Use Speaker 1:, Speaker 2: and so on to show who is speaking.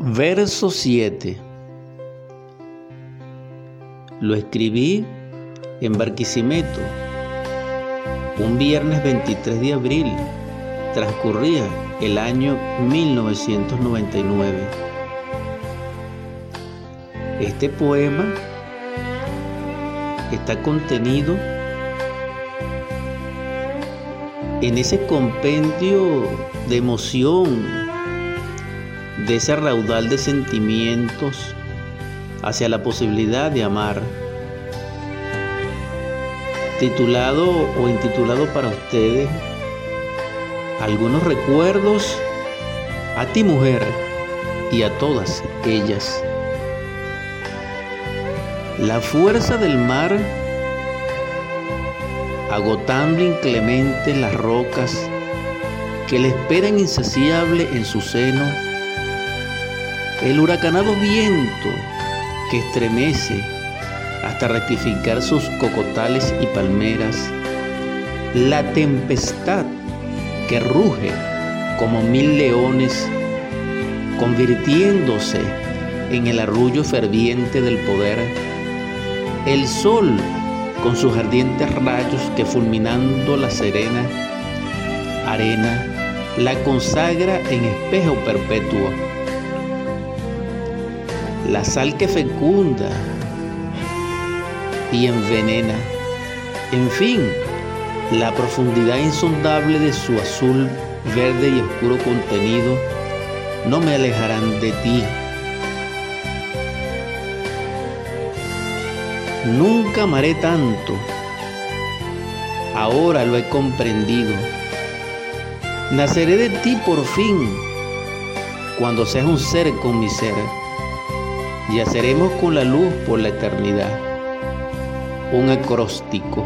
Speaker 1: Verso 7. Lo escribí en Barquisimeto, un viernes 23 de abril. Transcurría el año 1999. Este poema está contenido en ese compendio de emoción, de ese raudal de sentimientos hacia la posibilidad de amar, titulado o intitulado para ustedes algunos recuerdos a ti mujer y a todas ellas. La fuerza del mar agotando inclemente las rocas que le esperan insaciable en su seno, el huracanado viento que estremece hasta rectificar sus cocotales y palmeras, la tempestad que ruge como mil leones, convirtiéndose en el arrullo ferviente del poder, el sol con sus ardientes rayos que fulminando la serena arena la consagra en espejo perpetuo. La sal que fecunda y envenena. En fin, la profundidad insondable de su azul, verde y oscuro contenido no me alejarán de ti. Nunca amaré tanto. Ahora lo he comprendido. Naceré de ti por fin, cuando seas un ser con mi ser. Yaceremos con la luz por la eternidad. Un acróstico.